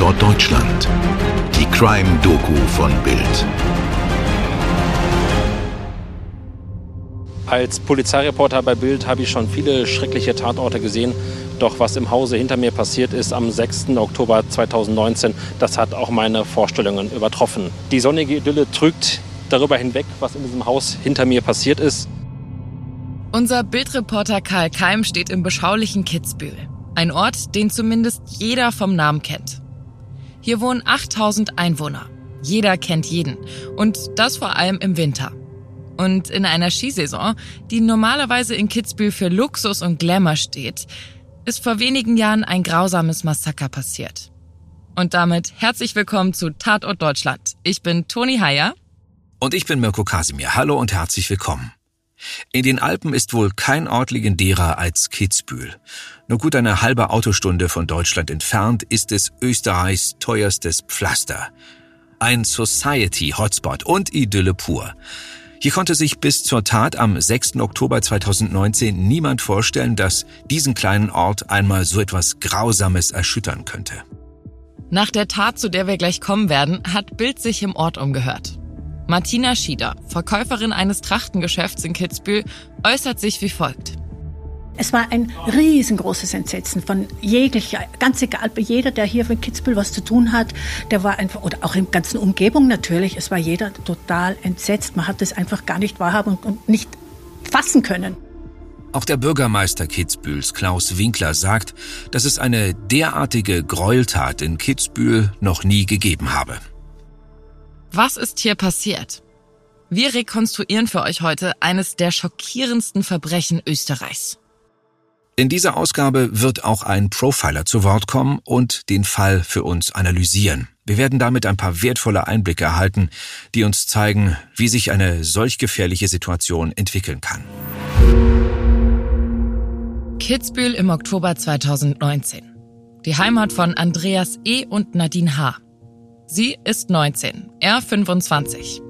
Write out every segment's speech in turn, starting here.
Tatort Deutschland. Die Crime-Doku von Bild. Als Polizeireporter bei Bild habe ich schon viele schreckliche Tatorte gesehen. Doch was im Hause hinter mir passiert ist am 6. Oktober 2019, das hat auch meine Vorstellungen übertroffen. Die sonnige Idylle trügt darüber hinweg, was in diesem Haus hinter mir passiert ist. Unser Bildreporter Karl Keim steht im beschaulichen Kitzbühel. Ein Ort, den zumindest jeder vom Namen kennt. Hier wohnen 8000 Einwohner. Jeder kennt jeden. Und das vor allem im Winter. Und in einer Skisaison, die normalerweise in Kitzbühel für Luxus und Glamour steht, ist vor wenigen Jahren ein grausames Massaker passiert. Und damit herzlich willkommen zu Tatort Deutschland. Ich bin Toni Heyer. Und ich bin Mirko Kasimir. Hallo und herzlich willkommen. In den Alpen ist wohl kein Ort legendärer als Kitzbühel. Nur gut eine halbe Autostunde von Deutschland entfernt ist es Österreichs teuerstes Pflaster. Ein Society-Hotspot und Idylle pur. Hier konnte sich bis zur Tat am 6. Oktober 2019 niemand vorstellen, dass diesen kleinen Ort einmal so etwas Grausames erschüttern könnte. Nach der Tat, zu der wir gleich kommen werden, hat Bild sich im Ort umgehört. Martina Schieder, Verkäuferin eines Trachtengeschäfts in Kitzbühel, äußert sich wie folgt. Es war ein riesengroßes Entsetzen von jeglicher, ganz egal, jeder, der hier mit Kitzbühel was zu tun hat, der war einfach, oder auch in ganzen Umgebung natürlich, es war jeder total entsetzt. Man hat es einfach gar nicht wahrhaben und nicht fassen können. Auch der Bürgermeister Kitzbühels, Klaus Winkler, sagt, dass es eine derartige Gräueltat in Kitzbühel noch nie gegeben habe. Was ist hier passiert? Wir rekonstruieren für euch heute eines der schockierendsten Verbrechen Österreichs. In dieser Ausgabe wird auch ein Profiler zu Wort kommen und den Fall für uns analysieren. Wir werden damit ein paar wertvolle Einblicke erhalten, die uns zeigen, wie sich eine solch gefährliche Situation entwickeln kann. Kitzbühel im Oktober 2019. Die Heimat von Andreas E. und Nadine H. Sie ist 19, er 25.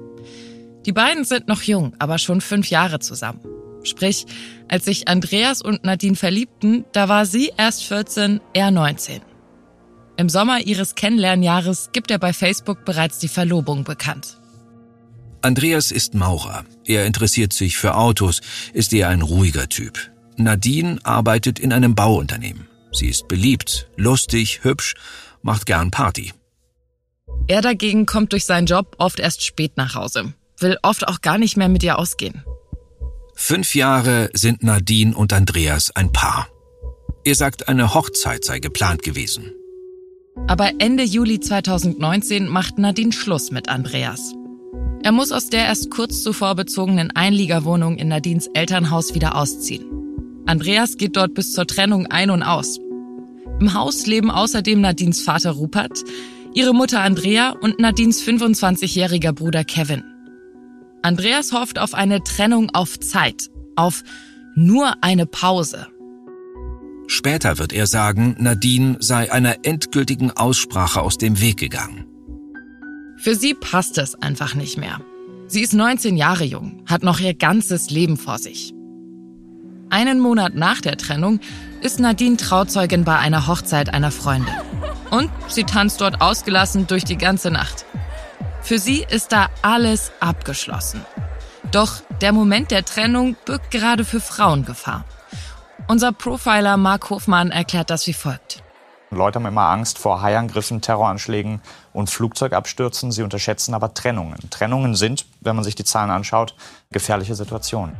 Die beiden sind noch jung, aber schon fünf Jahre zusammen. Sprich, als sich Andreas und Nadine verliebten, da war sie erst 14, er 19. Im Sommer ihres Kennenlernjahres gibt er bei Facebook bereits die Verlobung bekannt. Andreas ist Maurer. Er interessiert sich für Autos, ist eher ein ruhiger Typ. Nadine arbeitet in einem Bauunternehmen. Sie ist beliebt, lustig, hübsch, macht gern Party. Er dagegen kommt durch seinen Job oft erst spät nach Hause, will oft auch gar nicht mehr mit ihr ausgehen. Fünf Jahre sind Nadine und Andreas ein Paar. Er sagt, eine Hochzeit sei geplant gewesen. Aber Ende Juli 2019 macht Nadine Schluss mit Andreas. Er muss aus der erst kurz zuvor bezogenen Einliegerwohnung in Nadines Elternhaus wieder ausziehen. Andreas geht dort bis zur Trennung ein und aus. Im Haus leben außerdem Nadines Vater Rupert, ihre Mutter Andrea und Nadines 25-jähriger Bruder Kevin. Andreas hofft auf eine Trennung auf Zeit, auf nur eine Pause. Später wird er sagen, Nadine sei einer endgültigen Aussprache aus dem Weg gegangen. Für sie passt es einfach nicht mehr. Sie ist 19 Jahre jung, hat noch ihr ganzes Leben vor sich. Einen Monat nach der Trennung ist Nadine Trauzeugin bei einer Hochzeit einer Freundin. Und sie tanzt dort ausgelassen durch die ganze Nacht. Für sie ist da alles abgeschlossen. Doch der Moment der Trennung birgt gerade für Frauen Gefahr. Unser Profiler Mark Hofmann erklärt das wie folgt. Leute haben immer Angst vor Haiangriffen, Terroranschlägen und Flugzeugabstürzen. Sie unterschätzen aber Trennungen. Trennungen sind, wenn man sich die Zahlen anschaut, gefährliche Situationen.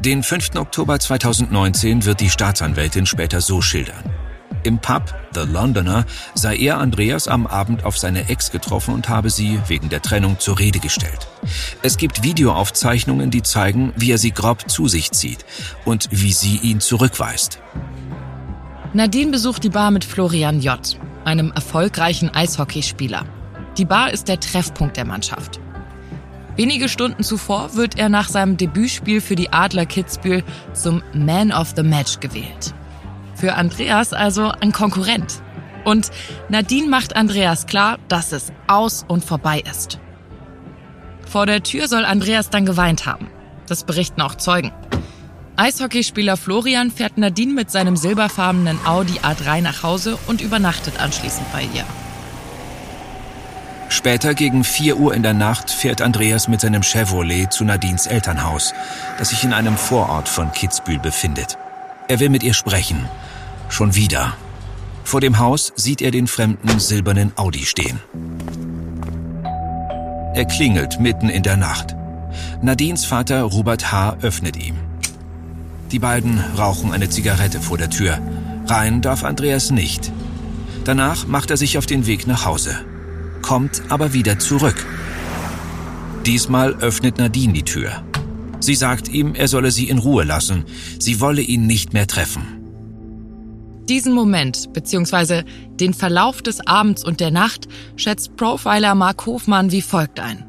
Den 5. Oktober 2019 wird die Staatsanwältin später so schildern. Im Pub The Londoner sei er Andreas am Abend auf seine Ex getroffen und habe sie wegen der Trennung zur Rede gestellt. Es gibt Videoaufzeichnungen, die zeigen, wie er sie grob zu sich zieht und wie sie ihn zurückweist. Nadine besucht die Bar mit Florian J., einem erfolgreichen Eishockeyspieler. Die Bar ist der Treffpunkt der Mannschaft. Wenige Stunden zuvor wird er nach seinem Debütspiel für die Adler Kitzbühel zum Man of the Match gewählt. Für Andreas also ein Konkurrent. Und Nadine macht Andreas klar, dass es aus und vorbei ist. Vor der Tür soll Andreas dann geweint haben. Das berichten auch Zeugen. Eishockeyspieler Florian fährt Nadine mit seinem silberfarbenen Audi A3 nach Hause und übernachtet anschließend bei ihr. Später gegen 4 Uhr in der Nacht fährt Andreas mit seinem Chevrolet zu Nadines Elternhaus, das sich in einem Vorort von Kitzbühel befindet. Er will mit ihr sprechen. Schon wieder. Vor dem Haus sieht er den fremden silbernen Audi stehen. Er klingelt mitten in der Nacht. Nadines Vater Robert H. öffnet ihm. Die beiden rauchen eine Zigarette vor der Tür. Rein darf Andreas nicht. Danach macht er sich auf den Weg nach Hause kommt aber wieder zurück. Diesmal öffnet Nadine die Tür. Sie sagt ihm, er solle sie in Ruhe lassen. Sie wolle ihn nicht mehr treffen. Diesen Moment bzw. den Verlauf des Abends und der Nacht schätzt Profiler Mark Hofmann wie folgt ein.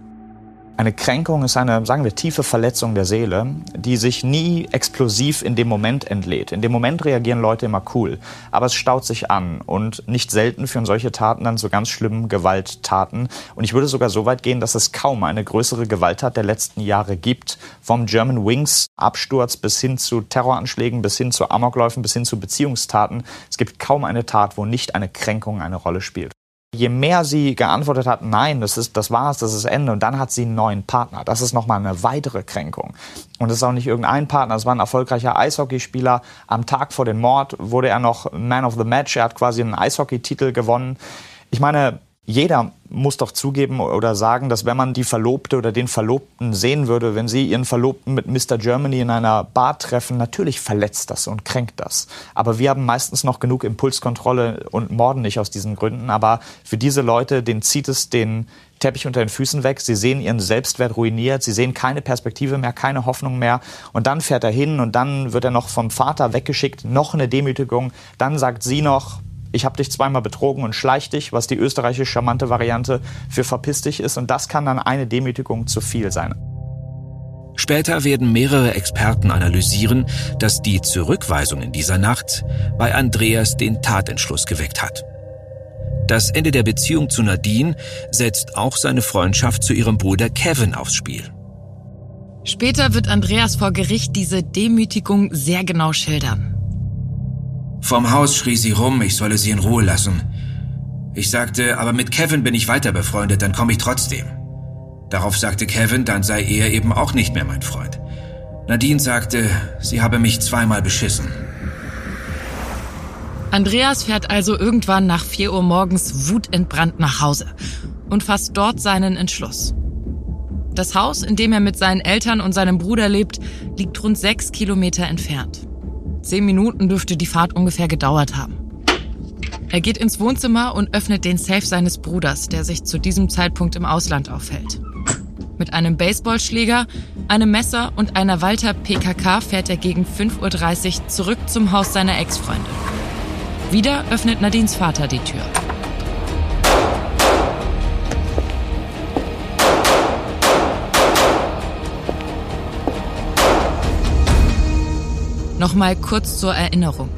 Eine Kränkung ist eine, sagen wir, tiefe Verletzung der Seele, die sich nie explosiv in dem Moment entlädt. In dem Moment reagieren Leute immer cool, aber es staut sich an und nicht selten führen solche Taten dann zu ganz schlimmen Gewalttaten. Und ich würde sogar so weit gehen, dass es kaum eine größere Gewalttat der letzten Jahre gibt, vom German Wings Absturz bis hin zu Terroranschlägen, bis hin zu Amokläufen, bis hin zu Beziehungstaten. Es gibt kaum eine Tat, wo nicht eine Kränkung eine Rolle spielt. Je mehr sie geantwortet hat, nein, das ist, das war's, das ist Ende, und dann hat sie einen neuen Partner. Das ist nochmal eine weitere Kränkung. Und es ist auch nicht irgendein Partner, es war ein erfolgreicher Eishockeyspieler. Am Tag vor dem Mord wurde er noch Man of the Match, er hat quasi einen Eishockeytitel gewonnen. Ich meine, jeder muss doch zugeben oder sagen, dass wenn man die Verlobte oder den Verlobten sehen würde, wenn sie ihren Verlobten mit Mr. Germany in einer Bar treffen, natürlich verletzt das und kränkt das. Aber wir haben meistens noch genug Impulskontrolle und morden nicht aus diesen Gründen. Aber für diese Leute, denen zieht es den Teppich unter den Füßen weg. Sie sehen ihren Selbstwert ruiniert. Sie sehen keine Perspektive mehr, keine Hoffnung mehr. Und dann fährt er hin und dann wird er noch vom Vater weggeschickt. Noch eine Demütigung. Dann sagt sie noch, ich habe dich zweimal betrogen und schleich dich, was die österreichische charmante Variante für verpiss dich ist. Und das kann dann eine Demütigung zu viel sein. Später werden mehrere Experten analysieren, dass die Zurückweisung in dieser Nacht bei Andreas den Tatentschluss geweckt hat. Das Ende der Beziehung zu Nadine setzt auch seine Freundschaft zu ihrem Bruder Kevin aufs Spiel. Später wird Andreas vor Gericht diese Demütigung sehr genau schildern. Vom Haus schrie sie rum, ich solle sie in Ruhe lassen. Ich sagte, aber mit Kevin bin ich weiter befreundet, dann komme ich trotzdem. Darauf sagte Kevin, dann sei er eben auch nicht mehr mein Freund. Nadine sagte, sie habe mich zweimal beschissen. Andreas fährt also irgendwann nach 4 Uhr morgens wutentbrannt nach Hause und fasst dort seinen Entschluss. Das Haus, in dem er mit seinen Eltern und seinem Bruder lebt, liegt rund sechs Kilometer entfernt. Zehn Minuten dürfte die Fahrt ungefähr gedauert haben. Er geht ins Wohnzimmer und öffnet den Safe seines Bruders, der sich zu diesem Zeitpunkt im Ausland aufhält. Mit einem Baseballschläger, einem Messer und einer Walter PKK fährt er gegen 5.30 Uhr zurück zum Haus seiner Ex-Freundin. Wieder öffnet Nadines Vater die Tür. Nochmal kurz zur Erinnerung.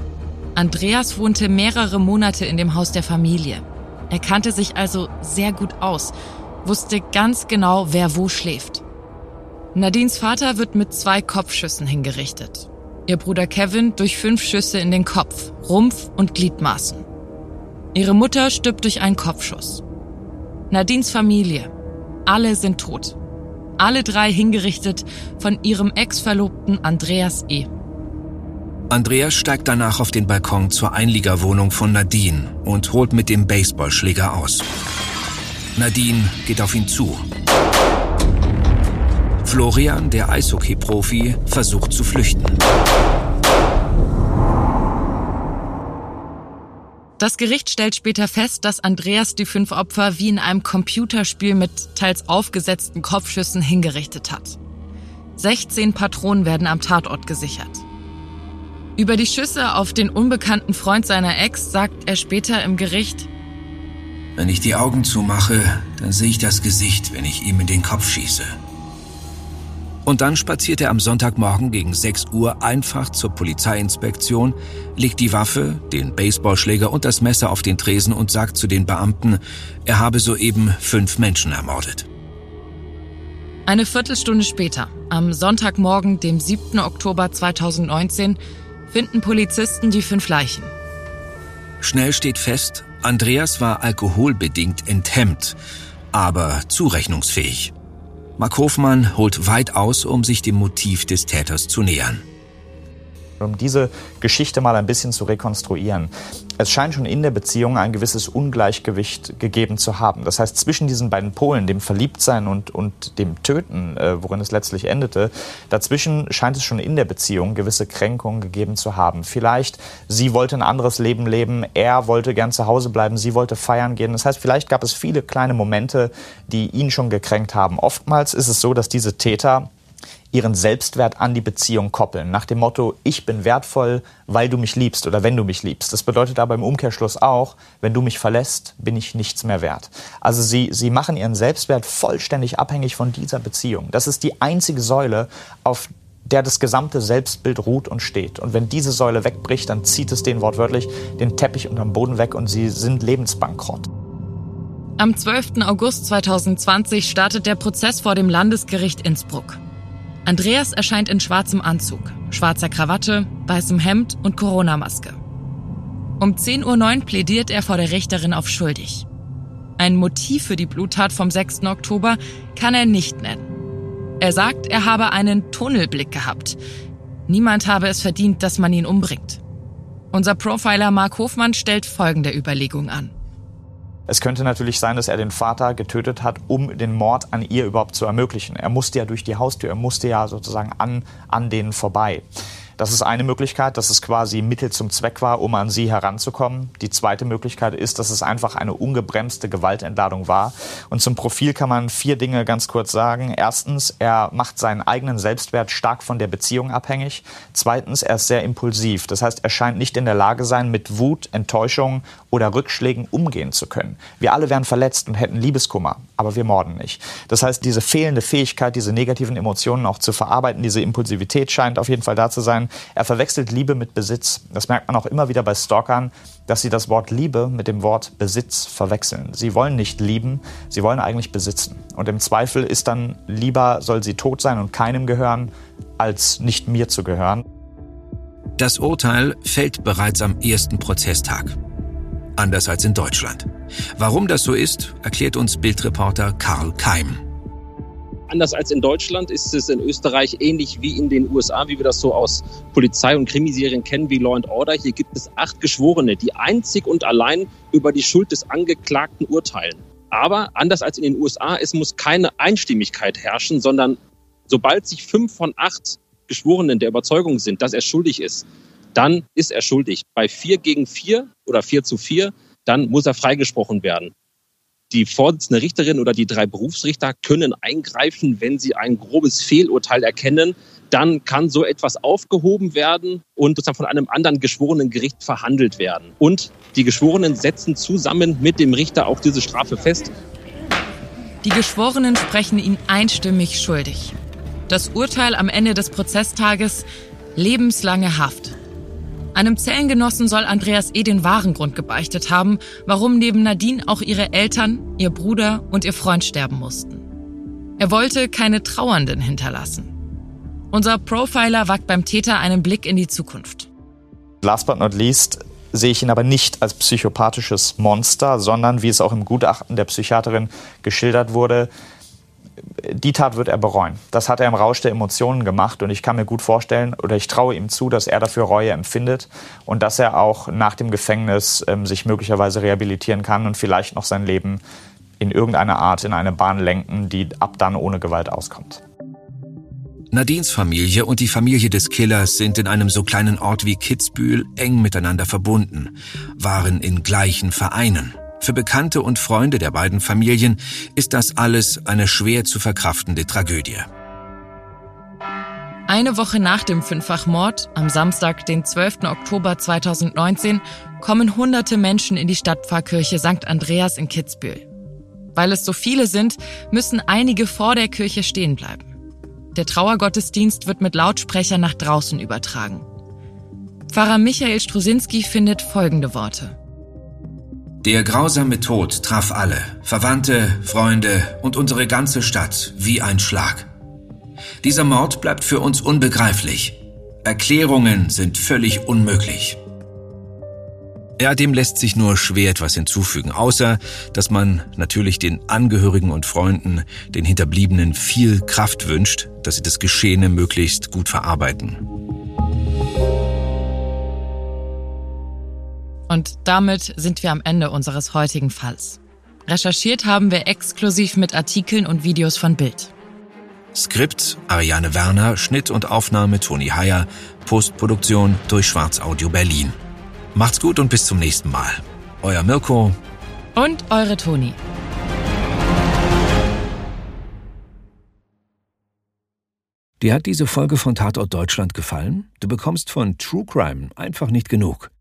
Andreas wohnte mehrere Monate in dem Haus der Familie. Er kannte sich also sehr gut aus, wusste ganz genau, wer wo schläft. Nadines Vater wird mit zwei Kopfschüssen hingerichtet. Ihr Bruder Kevin durch fünf Schüsse in den Kopf, Rumpf und Gliedmaßen. Ihre Mutter stirbt durch einen Kopfschuss. Nadines Familie, alle sind tot. Alle drei hingerichtet von ihrem Ex-Verlobten Andreas E. Andreas steigt danach auf den Balkon zur Einliegerwohnung von Nadine und holt mit dem Baseballschläger aus. Nadine geht auf ihn zu. Florian, der Eishockey-Profi, versucht zu flüchten. Das Gericht stellt später fest, dass Andreas die fünf Opfer wie in einem Computerspiel mit teils aufgesetzten Kopfschüssen hingerichtet hat. 16 Patronen werden am Tatort gesichert. Über die Schüsse auf den unbekannten Freund seiner Ex sagt er später im Gericht, Wenn ich die Augen zumache, dann sehe ich das Gesicht, wenn ich ihm in den Kopf schieße. Und dann spaziert er am Sonntagmorgen gegen 6 Uhr einfach zur Polizeiinspektion, legt die Waffe, den Baseballschläger und das Messer auf den Tresen und sagt zu den Beamten, er habe soeben fünf Menschen ermordet. Eine Viertelstunde später, am Sonntagmorgen, dem 7. Oktober 2019, finden Polizisten die fünf Leichen. Schnell steht fest, Andreas war alkoholbedingt enthemmt. aber zurechnungsfähig. Mark Hofmann holt weit aus, um sich dem Motiv des Täters zu nähern um diese Geschichte mal ein bisschen zu rekonstruieren. Es scheint schon in der Beziehung ein gewisses Ungleichgewicht gegeben zu haben. Das heißt, zwischen diesen beiden Polen, dem Verliebtsein und, und dem Töten, äh, worin es letztlich endete, dazwischen scheint es schon in der Beziehung gewisse Kränkungen gegeben zu haben. Vielleicht, sie wollte ein anderes Leben leben, er wollte gern zu Hause bleiben, sie wollte feiern gehen. Das heißt, vielleicht gab es viele kleine Momente, die ihn schon gekränkt haben. Oftmals ist es so, dass diese Täter ihren Selbstwert an die Beziehung koppeln. Nach dem Motto, ich bin wertvoll, weil du mich liebst oder wenn du mich liebst. Das bedeutet aber im Umkehrschluss auch, wenn du mich verlässt, bin ich nichts mehr wert. Also sie, sie machen ihren Selbstwert vollständig abhängig von dieser Beziehung. Das ist die einzige Säule, auf der das gesamte Selbstbild ruht und steht. Und wenn diese Säule wegbricht, dann zieht es den wortwörtlich den Teppich unterm Boden weg und sie sind lebensbankrott. Am 12. August 2020 startet der Prozess vor dem Landesgericht Innsbruck. Andreas erscheint in schwarzem Anzug, schwarzer Krawatte, weißem Hemd und Corona-Maske. Um 10.09 Uhr plädiert er vor der Richterin auf schuldig. Ein Motiv für die Bluttat vom 6. Oktober kann er nicht nennen. Er sagt, er habe einen Tunnelblick gehabt. Niemand habe es verdient, dass man ihn umbringt. Unser Profiler Mark Hofmann stellt folgende Überlegung an. Es könnte natürlich sein, dass er den Vater getötet hat, um den Mord an ihr überhaupt zu ermöglichen. Er musste ja durch die Haustür, er musste ja sozusagen an, an denen vorbei. Das ist eine Möglichkeit, dass es quasi Mittel zum Zweck war, um an sie heranzukommen. Die zweite Möglichkeit ist, dass es einfach eine ungebremste Gewaltentladung war. Und zum Profil kann man vier Dinge ganz kurz sagen. Erstens, er macht seinen eigenen Selbstwert stark von der Beziehung abhängig. Zweitens, er ist sehr impulsiv. Das heißt, er scheint nicht in der Lage sein, mit Wut, Enttäuschung oder Rückschlägen umgehen zu können. Wir alle wären verletzt und hätten Liebeskummer, aber wir morden nicht. Das heißt, diese fehlende Fähigkeit, diese negativen Emotionen auch zu verarbeiten, diese Impulsivität scheint auf jeden Fall da zu sein. Er verwechselt Liebe mit Besitz. Das merkt man auch immer wieder bei Stalkern, dass sie das Wort Liebe mit dem Wort Besitz verwechseln. Sie wollen nicht lieben, sie wollen eigentlich besitzen. Und im Zweifel ist dann lieber, soll sie tot sein und keinem gehören, als nicht mir zu gehören. Das Urteil fällt bereits am ersten Prozesstag. Anders als in Deutschland. Warum das so ist, erklärt uns Bildreporter Karl Keim. Anders als in Deutschland ist es in Österreich ähnlich wie in den USA, wie wir das so aus Polizei- und Krimiserien kennen, wie Law and Order. Hier gibt es acht Geschworene, die einzig und allein über die Schuld des Angeklagten urteilen. Aber anders als in den USA, es muss keine Einstimmigkeit herrschen, sondern sobald sich fünf von acht Geschworenen der Überzeugung sind, dass er schuldig ist, dann ist er schuldig. Bei vier gegen vier oder vier zu vier, dann muss er freigesprochen werden die Vorsitzende Richterin oder die drei Berufsrichter können eingreifen, wenn sie ein grobes Fehlurteil erkennen. Dann kann so etwas aufgehoben werden und sozusagen von einem anderen geschworenen Gericht verhandelt werden. Und die Geschworenen setzen zusammen mit dem Richter auch diese Strafe fest. Die Geschworenen sprechen ihn einstimmig schuldig. Das Urteil am Ende des Prozesstages lebenslange Haft. Einem Zellengenossen soll Andreas E. den wahren Grund gebeichtet haben, warum neben Nadine auch ihre Eltern, ihr Bruder und ihr Freund sterben mussten. Er wollte keine Trauernden hinterlassen. Unser Profiler wagt beim Täter einen Blick in die Zukunft. Last but not least sehe ich ihn aber nicht als psychopathisches Monster, sondern, wie es auch im Gutachten der Psychiaterin geschildert wurde, die Tat wird er bereuen. Das hat er im Rausch der Emotionen gemacht und ich kann mir gut vorstellen oder ich traue ihm zu, dass er dafür Reue empfindet und dass er auch nach dem Gefängnis ähm, sich möglicherweise rehabilitieren kann und vielleicht noch sein Leben in irgendeiner Art in eine Bahn lenken, die ab dann ohne Gewalt auskommt. Nadines Familie und die Familie des Killers sind in einem so kleinen Ort wie Kitzbühel eng miteinander verbunden, waren in gleichen Vereinen. Für Bekannte und Freunde der beiden Familien ist das alles eine schwer zu verkraftende Tragödie. Eine Woche nach dem Fünffachmord, am Samstag, den 12. Oktober 2019, kommen hunderte Menschen in die Stadtpfarrkirche St. Andreas in Kitzbühel. Weil es so viele sind, müssen einige vor der Kirche stehen bleiben. Der Trauergottesdienst wird mit Lautsprecher nach draußen übertragen. Pfarrer Michael Strusinski findet folgende Worte. Der grausame Tod traf alle, Verwandte, Freunde und unsere ganze Stadt wie ein Schlag. Dieser Mord bleibt für uns unbegreiflich. Erklärungen sind völlig unmöglich. Ja, dem lässt sich nur schwer etwas hinzufügen, außer dass man natürlich den Angehörigen und Freunden, den Hinterbliebenen viel Kraft wünscht, dass sie das Geschehene möglichst gut verarbeiten. Und damit sind wir am Ende unseres heutigen Falls. Recherchiert haben wir exklusiv mit Artikeln und Videos von Bild. Skript Ariane Werner, Schnitt und Aufnahme Toni Heyer, Postproduktion durch Schwarz Audio Berlin. Macht's gut und bis zum nächsten Mal. Euer Mirko und eure Toni. Dir hat diese Folge von Tatort Deutschland gefallen? Du bekommst von True Crime einfach nicht genug.